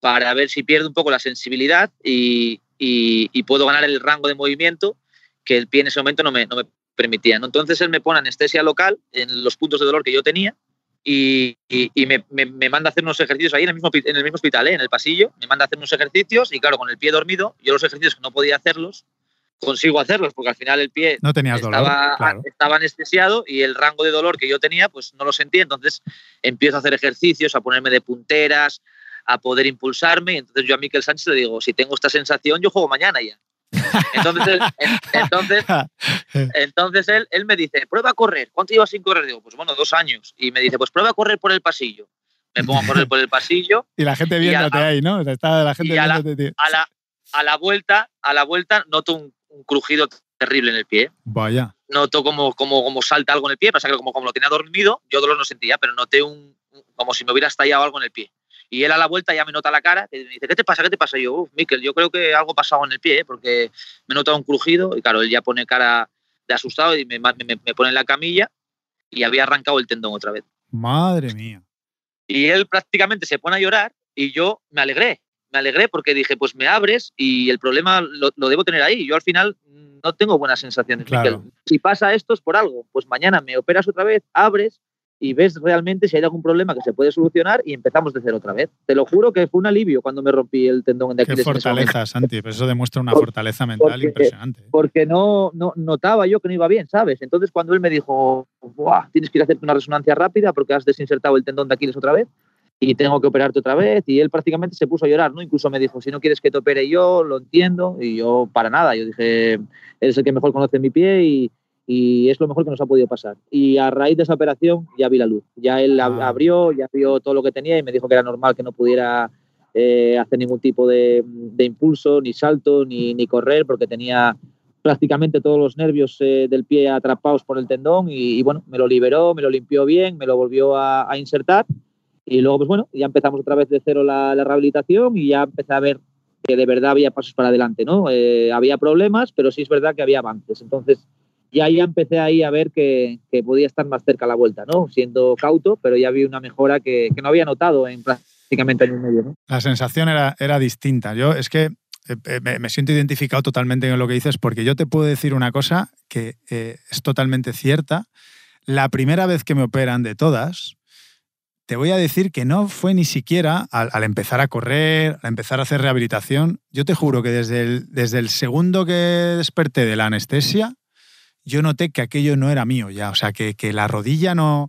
para ver si pierdo un poco la sensibilidad y, y- y puedo ganar el rango de movimiento que el pie en ese momento no me, no me permitía. ¿no? Entonces él me pone anestesia local en los puntos de dolor que yo tenía y, y- y me, me- me manda a hacer unos ejercicios ahí en el mismo, pi- en el mismo hospital, ¿eh? en el pasillo, me manda a hacer unos ejercicios y claro, con el pie dormido, yo los ejercicios que no podía hacerlos, consigo hacerlos porque al final el pie No tenías dolor. estaba, claro. estaba anestesiado y el rango de dolor que yo tenía, pues no lo sentía. Entonces empiezo a hacer ejercicios, a ponerme de punteras, a poder impulsarme. Entonces yo a Miquel Sánchez le digo, si tengo esta sensación, yo juego mañana ya. Entonces, él, en- entonces, entonces él, él me dice, prueba a correr. ¿Cuánto llevas sin correr? Digo, pues bueno, dos años. Y me dice, pues prueba a correr por el pasillo. Me pongo a correr por el pasillo. Y la gente a- viéndote ahí, ¿no? Está la gente a la- viéndote, tío. A la, a la vuelta, a la vuelta noto un, un crujido terrible en el pie. Vaya. Noto como, como, como salta algo en el pie, pasa que como, como lo tenía dormido, yo dolor no sentía, pero noté un, un- como si me hubiera estallado algo en el pie. Y él a la vuelta ya me nota la cara, y me dice, ¿qué te pasa? ¿Qué te pasa? Y yo, uff, Miquel, yo creo que algo ha pasado en el pie, ¿eh? porque me he notado un crujido, y claro, él ya pone cara de asustado y me, me, me pone en la camilla y había arrancado el tendón otra vez. Madre mía. Y él prácticamente se pone a llorar y yo me alegré. Me alegré porque dije, pues me abres y el problema lo, lo debo tener ahí. Yo al final no tengo buenas sensaciones, Claro. Si pasa esto es por algo. Pues mañana me operas otra vez, abres y ves realmente si hay algún problema que se puede solucionar y empezamos de cero otra vez. Te lo juro que fue un alivio cuando me rompí el tendón de Qué Aquiles. momento. fortaleza, Santi. Pues eso demuestra una fortaleza mental porque- impresionante. porque no, no notaba yo que no iba bien, ¿sabes? Entonces cuando él me dijo, Buah, tienes que ir a hacerte una resonancia rápida porque has desinsertado el tendón de Aquiles otra vez y tengo que operarte otra vez, y él prácticamente se puso a llorar, ¿no? Incluso me dijo, si no quieres que te opere yo, lo entiendo, y yo para nada, yo dije, eres el que mejor conoce mi pie y, y es lo mejor que nos ha podido pasar. Y a raíz de esa operación ya vi la luz, ya él Ah. abrió, ya vio todo lo que tenía y me dijo que era normal que no pudiera eh, hacer ningún tipo de, de impulso, ni salto, ni, ni correr, porque tenía prácticamente todos los nervios eh, del pie atrapados por el tendón y, y, bueno, me lo liberó, me lo limpió bien, me lo volvió a, a insertar y luego pues bueno, ya empezamos otra vez de cero la, la rehabilitación y ya empecé a ver que de verdad había pasos para adelante, ¿no? Eh, había problemas, pero sí es verdad que había avances. Entonces ya, ya empecé ahí a ver que, que podía estar más cerca a la vuelta, ¿no? Siendo cauto, pero ya vi una mejora que, que no había notado en prácticamente año y medio, ¿no? La sensación era, era distinta. Yo es que eh, eh, me, siento identificado totalmente con lo que dices porque yo te puedo decir una cosa que eh, es totalmente cierta. La primera vez que me operan de todas, te voy a decir que no fue ni siquiera al, empezar a correr, al empezar a hacer rehabilitación. Yo te juro que desde desde el segundo que desperté de la anestesia, yo noté que aquello no era mío ya. O sea, que, que la rodilla no.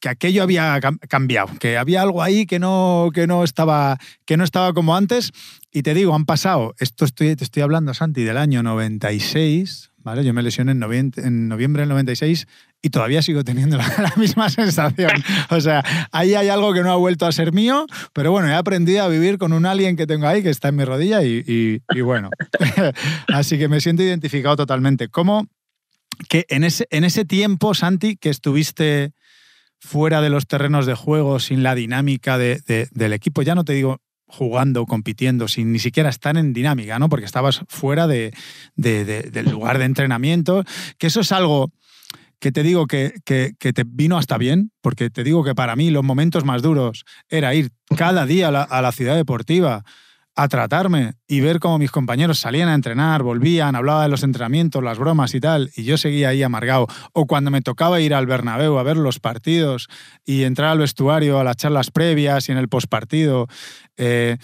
que aquello había cam- cambiado, que había algo ahí que no, que no, estaba, que no estaba como antes. Y te digo, han pasado, esto estoy, te estoy hablando, Santi, del año 96, ¿vale? Yo me lesioné en, novien- en noviembre del 96 y todavía sigo teniendo la, la misma sensación. O sea, ahí hay algo que no ha vuelto a ser mío, pero bueno, he aprendido a vivir con un alien que tengo ahí que está en mi rodilla y, y- y bueno. Así que me siento identificado totalmente. ¿Cómo que en ese, en ese tiempo, Santi, que estuviste fuera de los terrenos de juego, sin la dinámica de- de- del equipo, ya no te digo jugando, compitiendo, sin ni siquiera estar en dinámica, ¿no? Porque estabas fuera de, de- de- del lugar de entrenamiento, que eso es algo que te digo que, que- te vino hasta bien, porque te digo que para mí los momentos más duros era ir cada día a la ciudad deportiva a tratarme y ver cómo mis compañeros salían a entrenar, volvían, hablaba de los entrenamientos, las bromas y tal, y yo seguía ahí amargado. O cuando me tocaba ir al Bernabéu a ver los partidos y entrar al vestuario, a las charlas previas y en el postpartido, eh,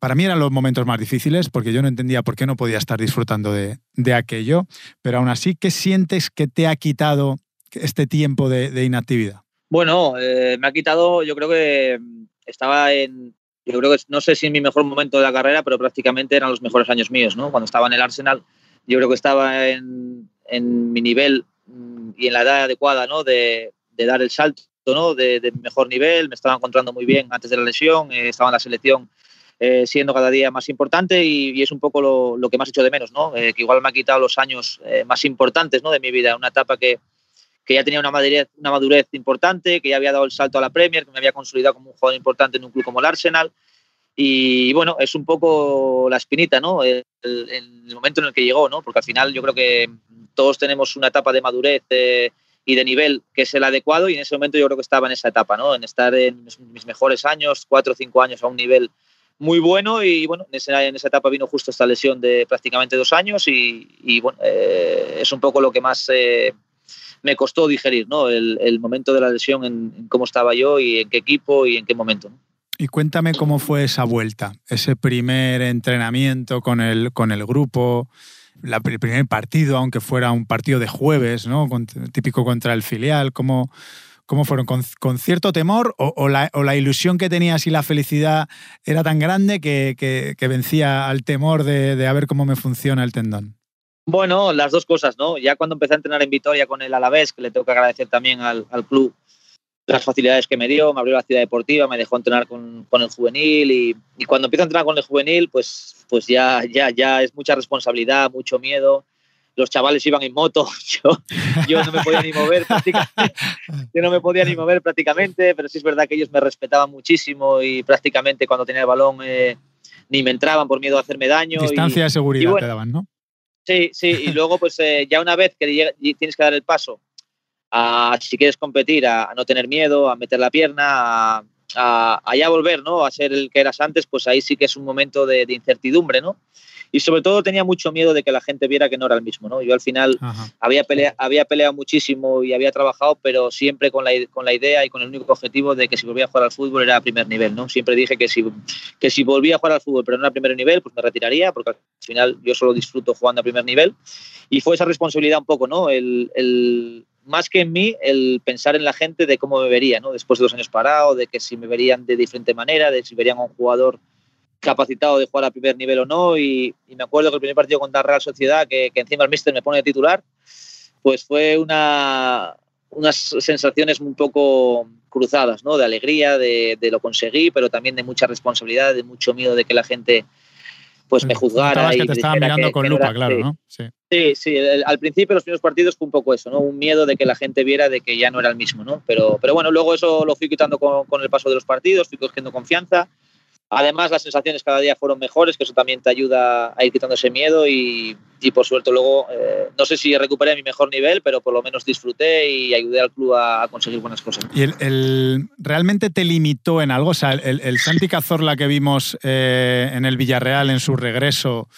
para mí eran los momentos más difíciles porque yo no entendía por qué no podía estar disfrutando de, de aquello, pero aún así, ¿qué sientes que te ha quitado este tiempo de, inactividad? Bueno, eh, me ha quitado, yo creo que estaba en, yo creo que no sé si en mi mejor momento de la carrera, pero prácticamente eran los mejores años míos, ¿no? Cuando estaba en el Arsenal, yo creo que estaba en, en mi nivel mm, y en la edad adecuada, ¿no? De, de dar el salto, ¿no? De, de mejor nivel, me estaba encontrando muy bien antes de la lesión, eh, estaba en la selección eh, siendo cada día más importante y, es un poco lo, lo que más hecho de menos, ¿no? Eh, que igual me ha quitado los años más importantes, ¿no? De mi vida, una etapa que, que ya tenía una madurez, una madurez importante, que ya había dado el salto a la Premier, que me había consolidado como un jugador importante en un club como el Arsenal. Y bueno, es un poco la espinita, ¿no? El, el- el momento en el que llegó, ¿no? Porque al final yo creo que todos tenemos una etapa de madurez eh, y de nivel que es el adecuado y en ese momento yo creo que estaba en esa etapa, ¿no? En estar en mis, mejores años, cuatro o cinco años a un nivel muy bueno y bueno, en esa, en esa etapa vino justo esta lesión de prácticamente dos años y, y, bueno, eh, es un poco lo que más eh, me costó digerir, ¿no? El, momento de la lesión, en, cómo estaba yo y en qué equipo y en qué momento. ¿no? Y cuéntame cómo fue esa vuelta, ese primer entrenamiento con el, con el grupo, el primer partido, aunque fuera un partido de jueves, ¿no? Típico contra el filial, ¿cómo, cómo fueron? ¿Con, cierto temor o, o la, o la ilusión que tenías y la felicidad era tan grande que, que- que vencía al temor de, de a ver cómo me funciona el tendón? Bueno, las dos cosas, ¿no? Ya cuando empecé a entrenar en Vitoria con el Alavés, que le tengo que agradecer también al, al club las facilidades que me dio, me abrió la ciudad deportiva, me dejó entrenar con, con el juvenil y, y cuando empiezo a entrenar con el juvenil, pues, pues ya, ya, ya es mucha responsabilidad, mucho miedo. los chavales iban en moto, yo, yo no me podía ni mover prácticamente, yo no me podía ni mover prácticamente, pero sí es verdad que ellos me respetaban muchísimo y prácticamente cuando tenía el balón eh, ni me entraban por miedo a hacerme daño. Distancia y, de seguridad y bueno, te daban, ¿no? Sí, sí, y luego pues eh, ya una vez que tienes que dar el paso a, si quieres competir, a, a no tener miedo, a meter la pierna, a, a- a ya volver, ¿no? A ser el que eras antes, pues ahí sí que es un momento de, de incertidumbre, ¿no? Y sobre todo tenía mucho miedo de que la gente viera que no era el mismo, ¿no? Yo al final Ajá. había, pelea, había peleado muchísimo y había trabajado, pero siempre con la, con la idea y con el único objetivo de que si volvía a jugar al fútbol era a primer nivel, ¿no? Siempre dije que si, que si volvía a jugar al fútbol pero no a primer nivel, pues me retiraría, porque al final yo solo disfruto jugando a primer nivel. Y fue esa responsabilidad un poco, ¿no? El, el- más que en mí, el pensar en la gente de cómo me vería, ¿no? Después de dos años parado, de que si me verían de diferente manera, de si verían a un jugador capacitado de jugar a primer nivel o no. Y, y me acuerdo que el primer partido contra Real Sociedad, que, que encima el míster me pone de titular, pues fue una, unas sensaciones un poco cruzadas, ¿no? De alegría, de, de lo conseguí, pero también de mucha responsabilidad, de mucho miedo de que la gente pues me juzgara. Y que te estaban mirando que- con que lupa, era- claro, sí. ¿no? Sí. Sí, sí, el- al principio los primeros partidos fue un poco eso, ¿no? Un miedo de que la gente viera de que ya no era el mismo, ¿no? Pero, pero bueno, luego eso lo fui quitando con, con el paso de los partidos, fui cogiendo confianza. Además, las sensaciones cada día fueron mejores, que eso también te ayuda a ir quitando ese miedo y, y por suerte luego, eh, no sé si recuperé mi mejor nivel, pero por lo menos disfruté y ayudé al club a, conseguir buenas cosas. ¿Y el, realmente te limitó en algo? O sea, el, el Cazorla que vimos eh, en el Villarreal en su regreso,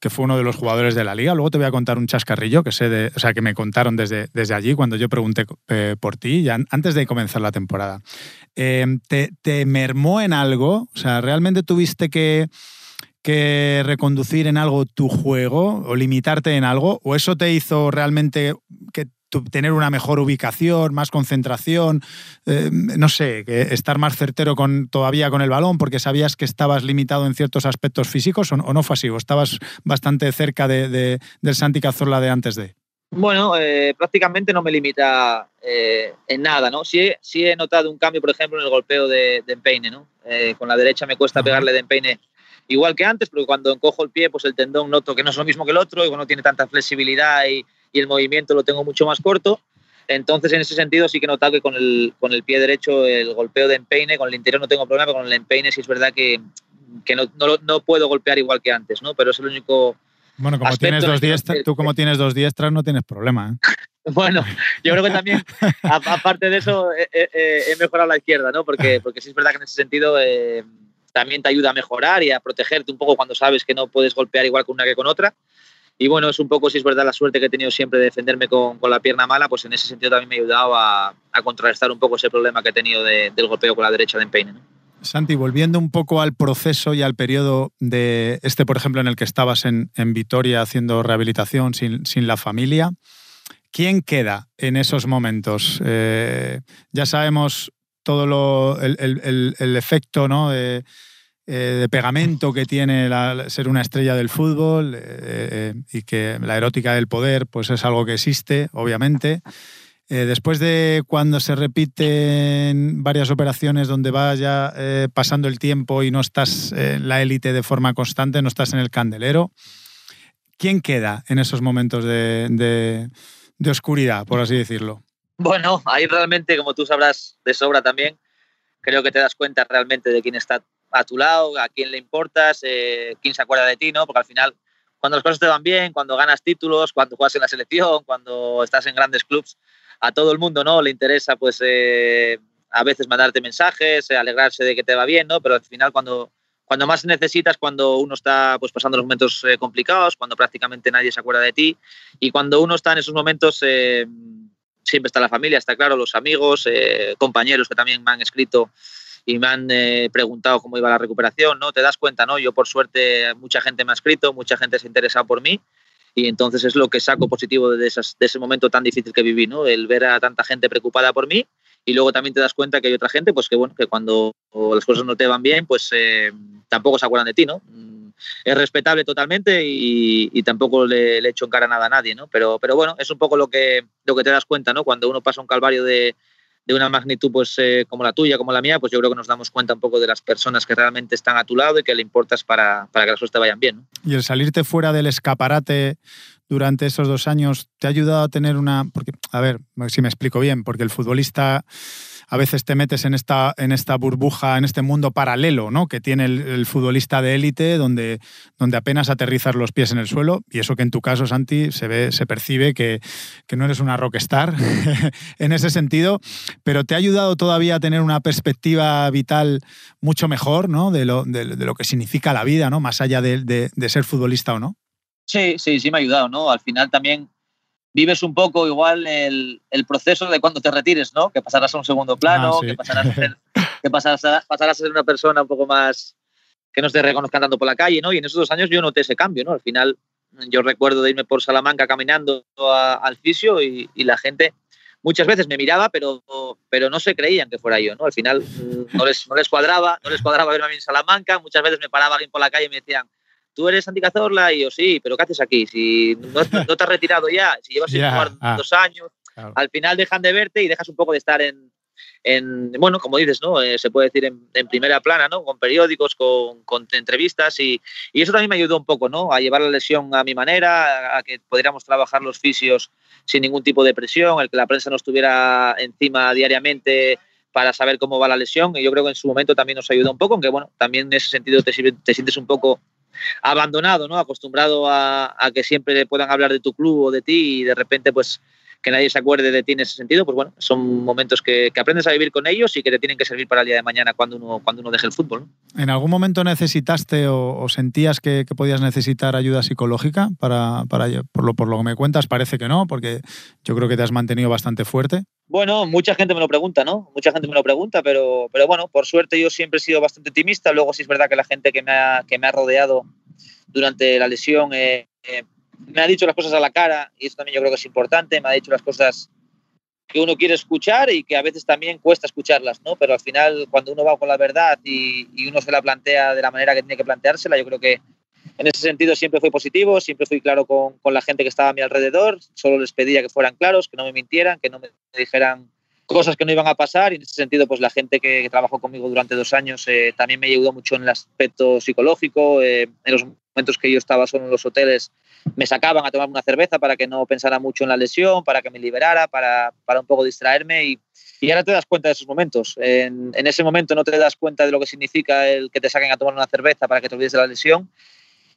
que fue uno de los jugadores de la liga. Luego te voy a contar un chascarrillo que sé de, o sea, que me contaron desde, desde allí cuando yo pregunté eh, por ti, antes de comenzar la temporada. Eh, ¿te, te mermó en algo? O sea, ¿realmente tuviste que, que reconducir en algo tu juego o limitarte en algo? ¿O eso te hizo realmente que tener una mejor ubicación, más concentración, eh, no sé, estar más certero con, todavía con el balón porque sabías que estabas limitado en ciertos aspectos físicos o, o no fue así? ¿O estabas bastante cerca de, de- del Santi Cazorla de antes de? Bueno, eh, prácticamente no me limita eh, en nada, ¿no? Sí, he- sí he notado un cambio, por ejemplo, en el golpeo de, de empeine, ¿no? Eh, con la derecha me cuesta pegarle de empeine igual que antes, porque cuando encojo el pie, pues el tendón noto que no es lo mismo que el otro, y no tiene tanta flexibilidad y, y el movimiento lo tengo mucho más corto. Entonces, en ese sentido, sí que he notado que con el, con el pie derecho, el golpeo de empeine, con el interior no tengo problema, pero con el empeine sí es verdad que, que no, no, no puedo golpear igual que antes, ¿no? Pero es el único, Bueno, como tienes dos diestras, tú como tienes dos diestras no tienes problema. ¿eh? Bueno, yo creo que también, aparte de eso, he, he- he mejorado la izquierda, ¿no? Porque, porque sí es verdad que en ese sentido eh, también te ayuda a mejorar y a protegerte un poco cuando sabes que no puedes golpear igual con una que con otra. Y bueno, es un poco, si es verdad, la suerte que he tenido siempre de defenderme con, con la pierna mala, pues en ese sentido también me ha ayudado a, contrarrestar un poco ese problema que he tenido de- del golpeo con la derecha de empeine. Santi, volviendo un poco al proceso y al periodo de este, por ejemplo, en el que estabas en, en Vitoria haciendo rehabilitación sin, sin la familia, ¿quién queda en esos momentos? Eh, ya sabemos todo lo, el, el- efecto ¿no? de, eh, de pegamento que tiene ser una estrella del fútbol eh, eh, y que la erótica del poder pues es algo que existe, obviamente. Después de cuando se repiten varias operaciones donde vas ya eh, pasando el tiempo y no estás en la élite de forma constante, no estás en el candelero, ¿quién queda en esos momentos de, de- de oscuridad, por así decirlo? Bueno, ahí realmente, como tú sabrás de sobra también, creo que te das cuenta realmente de quién está a tu lado, a quién le importas, eh, quién se acuerda de ti, ¿no? Porque al final, cuando las cosas te van bien, cuando ganas títulos, cuando juegas en la selección, cuando estás en grandes clubs, a todo el mundo, ¿no? Le interesa, pues, eh, a veces mandarte mensajes, eh, alegrarse de que te va bien, ¿no? Pero al final, cuando, cuando más necesitas, cuando uno está, pues, pasando los momentos complicados, cuando prácticamente nadie se acuerda de ti, y cuando uno está en esos momentos... siempre está la familia, está claro, los amigos, compañeros que también me han escrito y me han eh, preguntado cómo iba la recuperación, ¿no? Te das cuenta, ¿no? Yo por suerte mucha gente me ha escrito, mucha gente se ha interesado por mí y entonces es lo que saco positivo de, esas, de ese momento tan difícil que viví, ¿no? El ver a tanta gente preocupada por mí y luego también te das cuenta que hay otra gente, pues que bueno, que cuando las cosas no te van bien, pues eh, tampoco se acuerdan de ti, ¿no? Es respetable totalmente y, y tampoco le, le echo en cara nada a nadie, ¿no? Pero, pero bueno, es un poco lo que, lo que te das cuenta, ¿no? Cuando uno pasa un calvario de, de una magnitud pues eh, como la tuya, como la mía, pues yo creo que nos damos cuenta un poco de las personas que realmente están a tu lado y que le importas para, para que las cosas te vayan bien, ¿no? Y el salirte fuera del escaparate durante esos dos años te ha ayudado a tener una... Porque, a ver, si me explico bien, porque el futbolista a veces te metes en esta, en esta burbuja, en este mundo paralelo ¿no? que tiene el, futbolista de élite, donde, donde apenas aterrizas los pies en el suelo, y eso que en tu caso, Santi, se ve, se percibe que, que no eres una rockstar en ese sentido, pero te ha ayudado todavía a tener una perspectiva vital mucho mejor ¿no? de, lo, de, de lo que significa la vida, ¿no? más allá de, de, de ser futbolista o no. Sí, sí, sí me ha ayudado, ¿no? Al final también vives un poco igual el, el, proceso de cuando te retires, ¿no? Que pasarás a un segundo plano, ah, sí. que, pasarás a ser, que pasarás, a, pasarás a ser una persona un poco más que no te reconozcan tanto por la calle, ¿no? Y en esos dos años yo noté ese cambio, ¿no? Al final yo recuerdo de irme por Salamanca caminando a, al fisio y, y, la gente muchas veces me miraba, pero, pero no se creían que fuera yo, ¿no? Al final mm, no les, no les cuadraba, no les cuadraba verme a mí en Salamanca, muchas veces me paraba alguien por la calle y me decían, tú eres Santi Cazorla y yo sí, pero ¿qué haces aquí? Si no, no te has retirado ya, si llevas sin yeah, jugar ah, dos años, claro. al final dejan de verte y dejas un poco de estar en, en bueno, como dices, ¿no? Eh, se puede decir en, en, primera plana, ¿no? Con periódicos, con, con entrevistas y, y, eso también me ayudó un poco, ¿no? A llevar la lesión a mi manera, a, a que pudiéramos trabajar los fisios sin ningún tipo de presión, el que la prensa no estuviera encima diariamente para saber cómo va la lesión y yo creo que en su momento también nos ayudó un poco, aunque bueno, también en ese sentido te, te sientes un poco abandonado, ¿no? Acostumbrado a, a, que siempre puedan hablar de tu club o de ti y de repente, pues, que nadie se acuerde de ti en ese sentido, pues bueno, son momentos que, que aprendes a vivir con ellos y que te tienen que servir para el día de mañana cuando uno, cuando uno deje el fútbol. ¿no? ¿En algún momento necesitaste o, o sentías que, que, podías necesitar ayuda psicológica para, para por, lo, por lo que me cuentas? Parece que no, porque yo creo que te has mantenido bastante fuerte. Bueno, mucha gente me lo pregunta, ¿no? Mucha gente me lo pregunta, pero, pero bueno, por suerte yo siempre he sido bastante optimista. Luego sí es verdad que la gente que me ha, que me ha rodeado durante la lesión eh, eh, me ha dicho las cosas a la cara y eso también yo creo que es importante. Me ha dicho las cosas que uno quiere escuchar y que a veces también cuesta escucharlas, ¿no? Pero al final, cuando uno va con la verdad y, y uno se la plantea de la manera que tiene que planteársela, yo creo que en ese sentido siempre fui positivo, siempre fui claro con, con, la gente que estaba a mi alrededor, solo les pedía que fueran claros, que no me mintieran, que no me dijeran cosas que no iban a pasar y en ese sentido pues la gente que, trabajó conmigo durante dos años eh, también me ayudó mucho en el aspecto psicológico, eh, en los momentos que yo estaba solo en los hoteles me sacaban a tomar una cerveza para que no pensara mucho en la lesión, para que me liberara, para, para un poco distraerme y, y ahora te das cuenta de esos momentos. En, en, ese momento no te das cuenta de lo que significa el que te saquen a tomar una cerveza para que te olvides de la lesión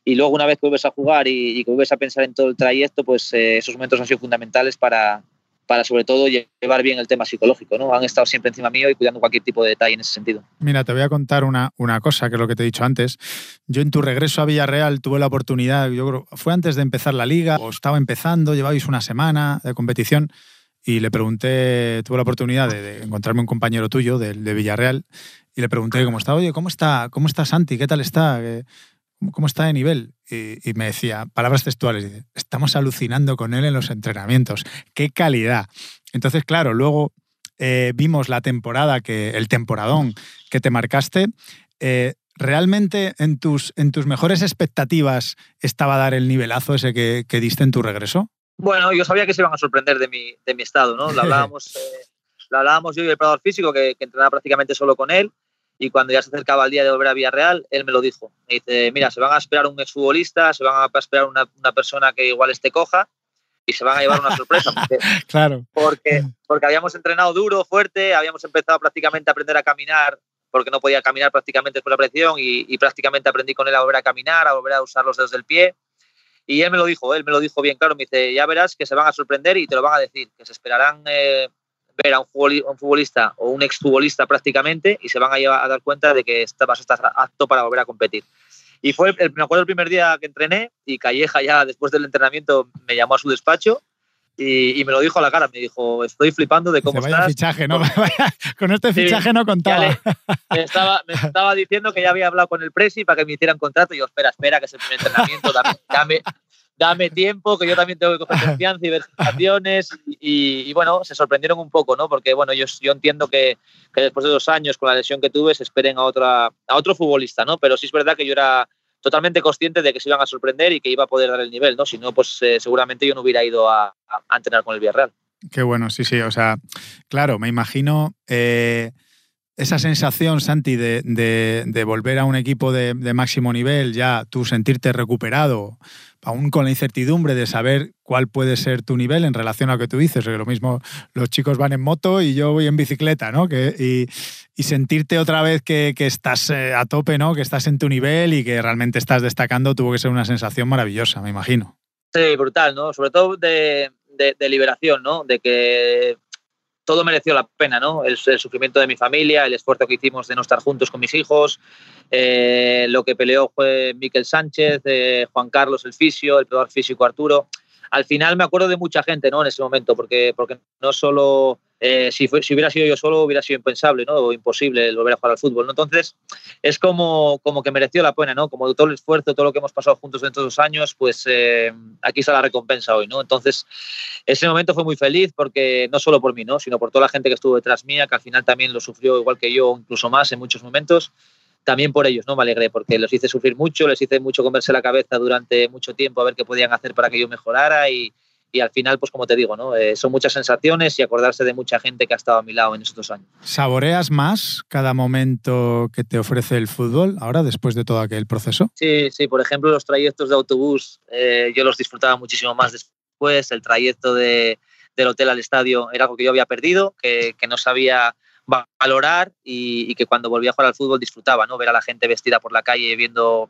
y luego una vez que vuelves a jugar y, que vuelves a pensar en todo el trayecto, pues eh, esos momentos han sido fundamentales para, para sobre todo llevar bien el tema psicológico, ¿no? Han estado siempre encima mío y cuidando cualquier tipo de detalle en ese sentido. Mira, te voy a contar una, una cosa, que es lo que te he dicho antes. Yo en tu regreso a Villarreal tuve la oportunidad, yo creo, fue antes de empezar la liga, o estaba empezando, llevabais una semana de competición, y le pregunté, tuve la oportunidad de, de encontrarme un compañero tuyo de, de, Villarreal, y le pregunté cómo está, oye, ¿cómo está, cómo está Santi? ¿Qué tal está? ¿Cómo está de nivel? Y, y, me decía, palabras textuales, dice, estamos alucinando con él en los entrenamientos. ¡Qué calidad! Entonces, claro, luego eh, vimos la temporada, que el temporadón que te marcaste. Eh, ¿Realmente en tus, en tus mejores expectativas estaba dar el nivelazo ese que, que, diste en tu regreso? Bueno, yo sabía que se iban a sorprender de mi, de mi estado, ¿no? Lo hablábamos, eh, lo hablábamos yo y el preparador físico, que, que entrenaba prácticamente solo con él y cuando ya se acercaba el día de volver a Villarreal, él me lo dijo. Me dice, mira, se van a esperar un exfutbolista, se van a esperar una, una persona que igual esté coja y se van a llevar una sorpresa. Porque, claro. Porque, porque habíamos entrenado duro, fuerte, habíamos empezado prácticamente a aprender a caminar porque no podía caminar prácticamente después de la presión y, y, prácticamente aprendí con él a volver a caminar, a volver a usar los dedos del pie. Y él me lo dijo, él me lo dijo bien claro, me dice, ya verás que se van a sorprender y te lo van a decir, que se esperarán eh, ver a un futbolista o un exfutbolista prácticamente y se van a, llevar, a dar cuenta de que vas a estar apto para volver a competir. Y fue, el, me acuerdo el primer día que entrené y Calleja ya después del entrenamiento me llamó a su despacho y, y, me lo dijo a la cara, me dijo, estoy flipando de cómo vaya estás. Fichaje, ¿no? con este fichaje sí, no contaba. Le, me, estaba, me estaba diciendo que ya había hablado con el Presi para que me hicieran contrato y yo, espera, espera, que es el primer entrenamiento, dame, dame, dame tiempo, que yo también tengo que coger confianza y ver situaciones. Y, y, bueno, se sorprendieron un poco, ¿no? Porque bueno, yo, yo entiendo que, que, después de dos años con la lesión que tuve se esperen a, otra, a otro futbolista, ¿no? Pero sí es verdad que yo era totalmente consciente de que se iban a sorprender y que iba a poder dar el nivel, ¿no? Si no, pues eh, seguramente yo no hubiera ido a, entrenar con el Villarreal. Qué bueno, sí, sí. O sea, claro, me imagino. Eh esa sensación, Santi, de, de- volver a un equipo de, de máximo nivel, ya tú sentirte recuperado, aún con la incertidumbre de saber cuál puede ser tu nivel en relación a lo que tú dices, que lo mismo los chicos van en moto y yo voy en bicicleta, ¿no? Que, y, sentirte otra vez que, que estás eh, a tope, ¿no? Que estás en tu nivel y que realmente estás destacando, tuvo que ser una sensación maravillosa, me imagino. Sí, brutal, ¿no? Sobre todo de liberación, ¿no? De que todo mereció la pena, ¿no? El, sufrimiento de mi familia, el esfuerzo que hicimos de no estar juntos con mis hijos, eh, lo que peleó fue Miquel Sánchez, eh, Juan Carlos el fisio, el peor físico Arturo. Al final me acuerdo de mucha gente, ¿no? En ese momento, porque, porque no solo eh, si, fue- si hubiera sido yo solo hubiera sido impensable, ¿no? O imposible el volver a jugar al fútbol, ¿no? Entonces es como, como que mereció la pena, ¿no? Como todo el esfuerzo, todo lo que hemos pasado juntos dentro de los años, pues eh, aquí está la recompensa hoy, ¿no? Entonces ese momento fue muy feliz porque no solo por mí, ¿no? Sino por toda la gente que estuvo detrás mía, que al final también lo sufrió igual que yo, incluso más en muchos momentos. También por ellos, ¿no? Me alegré porque los hice sufrir mucho, les hice mucho comerse la cabeza durante mucho tiempo a ver qué podían hacer para que yo mejorara y, y al final, pues como te digo, ¿no? Eh, son muchas sensaciones y acordarse de mucha gente que ha estado a mi lado en esos dos años. ¿Saboreas más cada momento que te ofrece el fútbol ahora, después de todo aquel proceso? Sí, sí, por ejemplo, los trayectos de autobús eh, yo los disfrutaba muchísimo más después. El trayecto de, del hotel al estadio era algo que yo había perdido, que, que no sabía va- valorar y, y que cuando volvía a jugar al fútbol disfrutaba, ¿no? Ver a la gente vestida por la calle viendo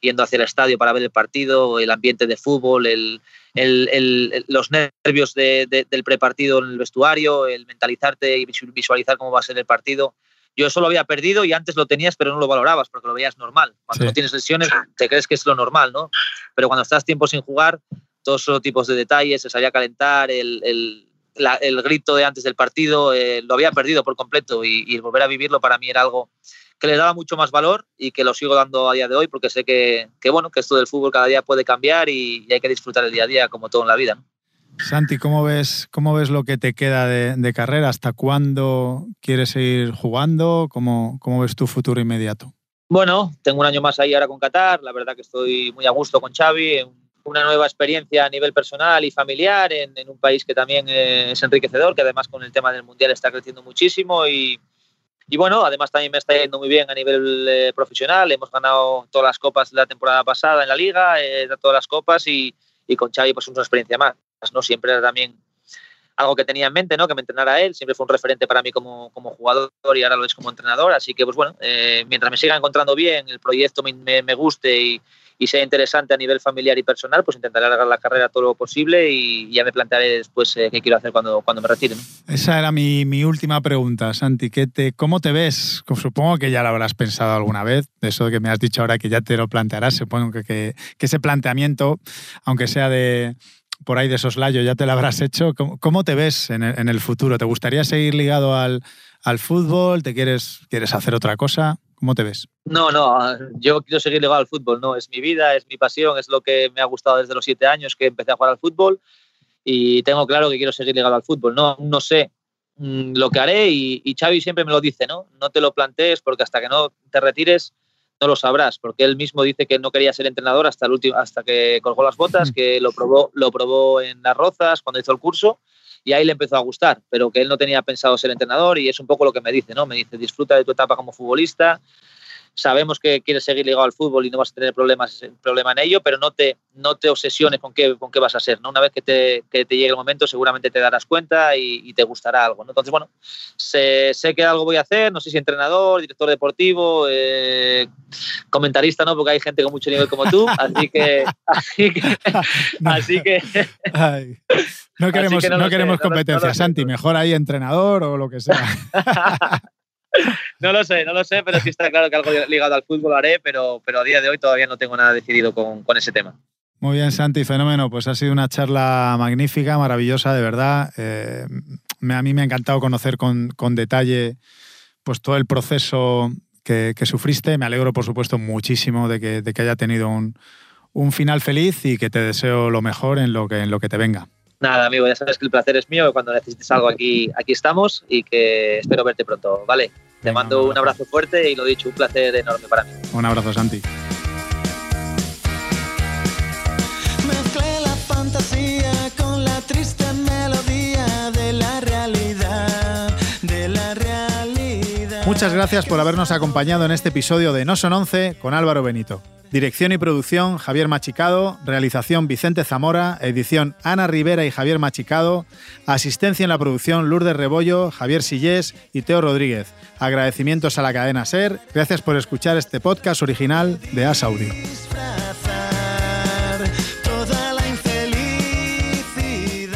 yendo hacia el estadio para ver el partido, el ambiente de fútbol, el, el- el- los nervios de- de- del prepartido en el vestuario, el mentalizarte y visu- visualizar cómo va a ser el partido. Yo eso lo había perdido y antes lo tenías, pero no lo valorabas porque lo veías normal. Cuando Sí. no tienes lesiones, te crees que es lo normal, ¿no? Pero cuando estás tiempo sin jugar, todos esos tipos de detalles, el salir a calentar, el, el- la- el grito de antes del partido, eh, lo había perdido por completo y, y volver a vivirlo para mí era algo que le daba mucho más valor y que lo sigo dando a día de hoy porque sé que, que, bueno, que esto del fútbol cada día puede cambiar y, y hay que disfrutar el día a día como todo en la vida. ¿no? Santi, ¿cómo ves, cómo ves lo que te queda de, de carrera? ¿Hasta cuándo quieres seguir jugando? ¿Cómo, ¿Cómo ves tu futuro inmediato? Bueno, tengo un año más ahí ahora con Qatar, la verdad que estoy muy a gusto con Xavi, una nueva experiencia a nivel personal y familiar en, en un país que también eh, es enriquecedor, que además con el tema del Mundial está creciendo muchísimo y, y bueno, además también me está yendo muy bien a nivel eh, profesional, hemos ganado todas las copas de la temporada pasada en la liga, eh, todas las copas y, y con Xavi pues es una experiencia más, ¿no? Siempre era también algo que tenía en mente, ¿no? Que me entrenara él, siempre fue un referente para mí como, como jugador y ahora lo es como entrenador, así que pues bueno, eh, mientras me siga encontrando bien, el proyecto me, me, me guste y, y, sea interesante a nivel familiar y personal, pues intentaré alargar la carrera todo lo posible y ya me plantearé después eh, qué quiero hacer cuando, cuando me retire. Esa era mi, mi, última pregunta, Santi. ¿qué te, ¿Cómo te ves? Supongo que ya lo habrás pensado alguna vez, eso que me has dicho ahora que ya te lo plantearás, supongo que, que, que ese planteamiento, aunque sea de por ahí de soslayo, ya te lo habrás hecho. ¿Cómo, cómo te ves en el, en el, futuro? ¿Te gustaría seguir ligado al, al fútbol? ¿Te quieres, quieres hacer otra cosa? ¿Cómo te ves? No, no, yo quiero seguir ligado al fútbol, no, es mi vida, es mi pasión, es lo que me ha gustado desde los siete años que empecé a jugar al fútbol y tengo claro que quiero seguir ligado al fútbol, no, no sé mmm, lo que haré y, y, Xavi siempre me lo dice, ¿no? No te lo plantees porque hasta que no te retires no lo sabrás, porque él mismo dice que no quería ser entrenador hasta el último, hasta que colgó las botas, que lo probó, lo probó en las Rozas cuando hizo el curso y ahí le empezó a gustar, pero que él no tenía pensado ser entrenador y es un poco lo que me dice, ¿no? Me dice, disfruta de tu etapa como futbolista, sabemos que quieres seguir ligado al fútbol y no vas a tener problemas problema en ello, pero no te, no te obsesiones con qué, con qué vas a ser. ¿no? Una vez que te, que te llegue el momento, seguramente te darás cuenta y, y te gustará algo. ¿no? Entonces, bueno, sé, sé, que algo voy a hacer, no sé si entrenador, director deportivo, eh, comentarista, ¿no? porque hay gente con mucho nivel como tú, así que... Así que, no. así que Ay. No queremos, que no, no queremos sé, competencia, no, Santi, mejor ahí entrenador o lo que sea. no lo sé, no lo sé, pero sí está claro que algo ligado al fútbol haré, pero, pero a día de hoy todavía no tengo nada decidido con, con, ese tema. Muy bien, Santi, fenómeno. Pues ha sido una charla magnífica, maravillosa, de verdad. Eh, me, a mí me ha encantado conocer con, con detalle pues, todo el proceso que, que, sufriste. Me alegro, por supuesto, muchísimo de que, de que haya tenido un, un, final feliz y que te deseo lo mejor en lo que, en lo que te venga. Nada, amigo, ya sabes que el placer es mío. Cuando necesites algo aquí, aquí estamos y que espero verte pronto, ¿vale? Te Venga, mando un abrazo fuerte y lo dicho, un placer enorme para mí. Un abrazo, Santi. Mezclé la fantasía con la triste muchas gracias por habernos acompañado en este episodio de No Son 11 con Álvaro Benito. Dirección y producción Javier Machicado, realización Vicente Zamora, edición Ana Rivera y Javier Machicado, asistencia en la producción Lourdes Rebollo, Javier Sillés y Teo Rodríguez. Agradecimientos a la cadena SER, gracias por escuchar este podcast original de As Audio.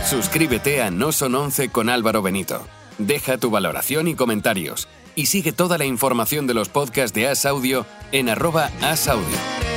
Suscríbete a No Son 11 con Álvaro Benito. Deja tu valoración y comentarios. Y sigue toda la información de los podcasts de As Audio en arroba As Audio.